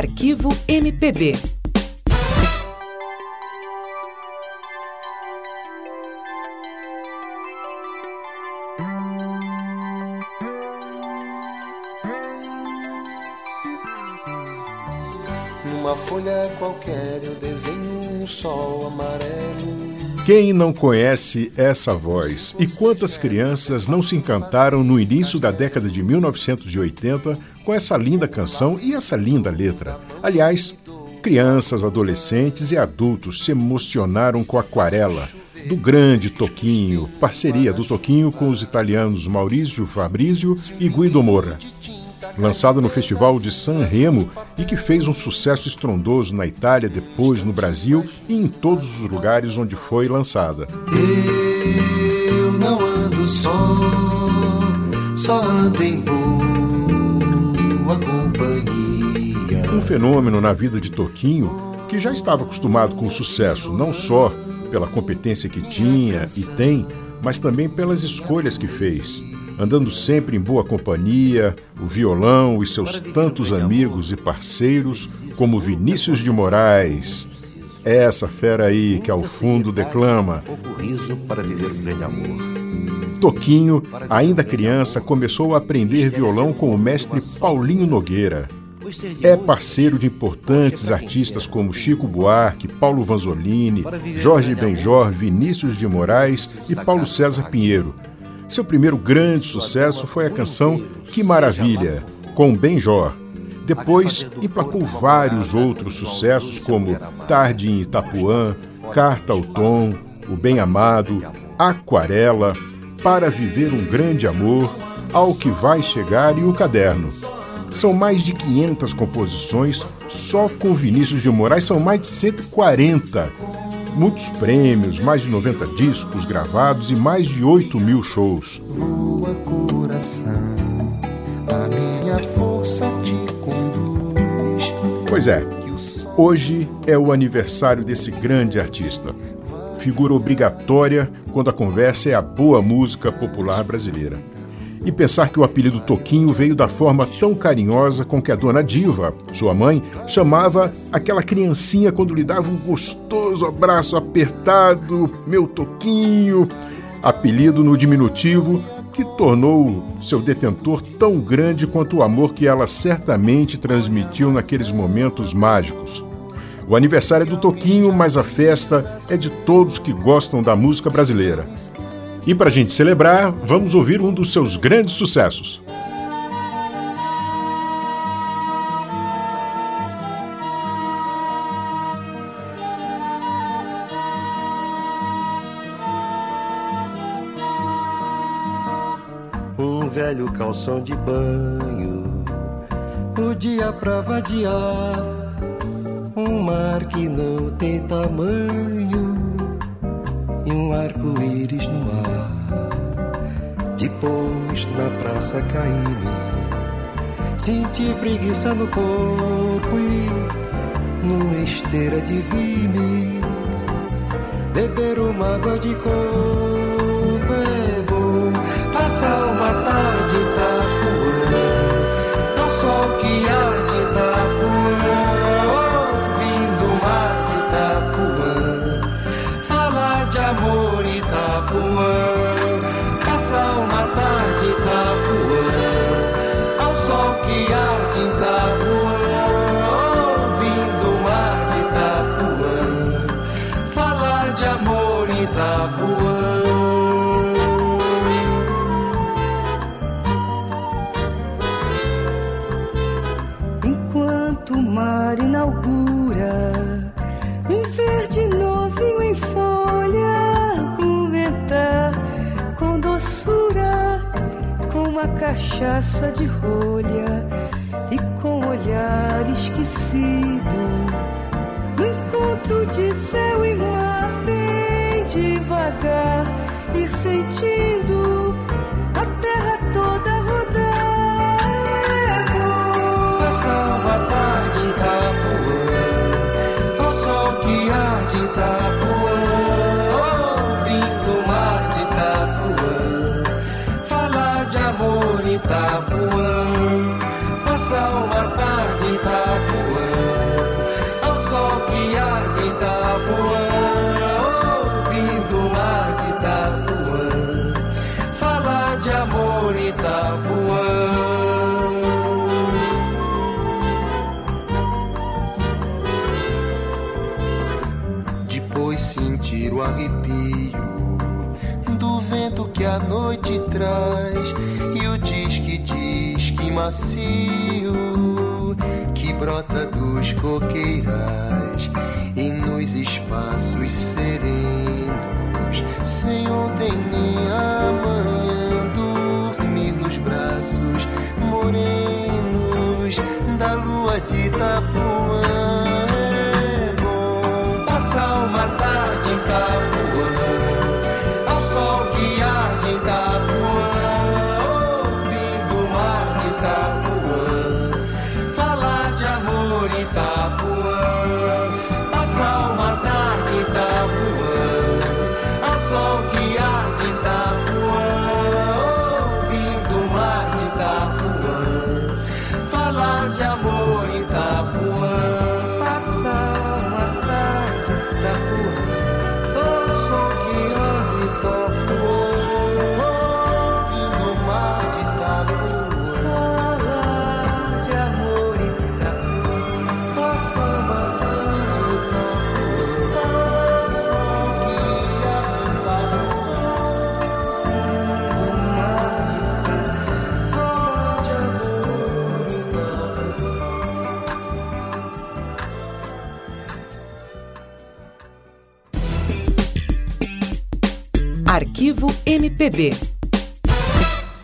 Arquivo MPB. Numa folha qualquer eu desenho um sol amarelo. Quem não conhece essa voz? E quantas crianças não se encantaram no início da década de 1980 com essa linda canção e essa linda letra? Aliás, crianças, adolescentes e adultos se emocionaram com Aquarela, do grande Toquinho, parceria do Toquinho com os italianos Maurício Fabrizio e Guido Moura lançado no Festival de San Remo e que fez um sucesso estrondoso na Itália, depois no Brasil e em todos os lugares onde foi lançada. Eu não ando só, só ando em boa companhia. Um fenômeno na vida de Toquinho que já estava acostumado com o sucesso, não só pela competência que tinha e tem, mas também pelas escolhas que fez andando sempre em boa companhia, o violão e seus tantos amigos e parceiros, como Vinícius de Moraes. Essa fera aí que ao fundo declama. Toquinho, ainda criança, começou a aprender violão com o mestre Paulinho Nogueira. É parceiro de importantes artistas como Chico Buarque, Paulo Vanzolini, Jorge Benjor, Vinícius de Moraes e Paulo César Pinheiro, seu primeiro grande sucesso foi a canção Que Maravilha, com Benjor. Depois emplacou vários outros sucessos como Tarde em Itapuã, Carta ao Tom, O Bem Amado, Aquarela, Para Viver um Grande Amor, Ao Que Vai Chegar e O Caderno. São mais de 500 composições, só com Vinícius de Moraes são mais de 140 muitos prêmios, mais de 90 discos gravados e mais de 8 mil shows. Voa coração, a minha força te conduz. Pois é, hoje é o aniversário desse grande artista. Figura obrigatória quando a conversa é a boa música popular brasileira. E pensar que o apelido Toquinho veio da forma tão carinhosa com que a dona Diva, sua mãe, chamava aquela criancinha quando lhe dava um gostoso abraço apertado, meu Toquinho, apelido no diminutivo que tornou seu detentor tão grande quanto o amor que ela certamente transmitiu naqueles momentos mágicos. O aniversário é do Toquinho, mas a festa é de todos que gostam da música brasileira. E para a gente celebrar, vamos ouvir um dos seus grandes sucessos. Um velho calção de banho, o dia pra vadiar, um mar que não tem tamanho um arco-íris no ar. Depois na praça caí-me, senti preguiça no corpo e numa esteira de vime, beber uma água de coco é bom, passar uma tarde cachaça de rolha e com olhar esquecido. No encontro de céu e mar, bem devagar, ir sentindo Ao uma tarde tá em Itapuã, ao sol que arde tá de Itapuã, ouvindo o ar de Itapuã, tá falar de amor em Itapuã. sentir o arrepio do vento que a noite traz macio que brota dos coqueiras e nos espaços serenos. Sem ontem nem Arquivo MPB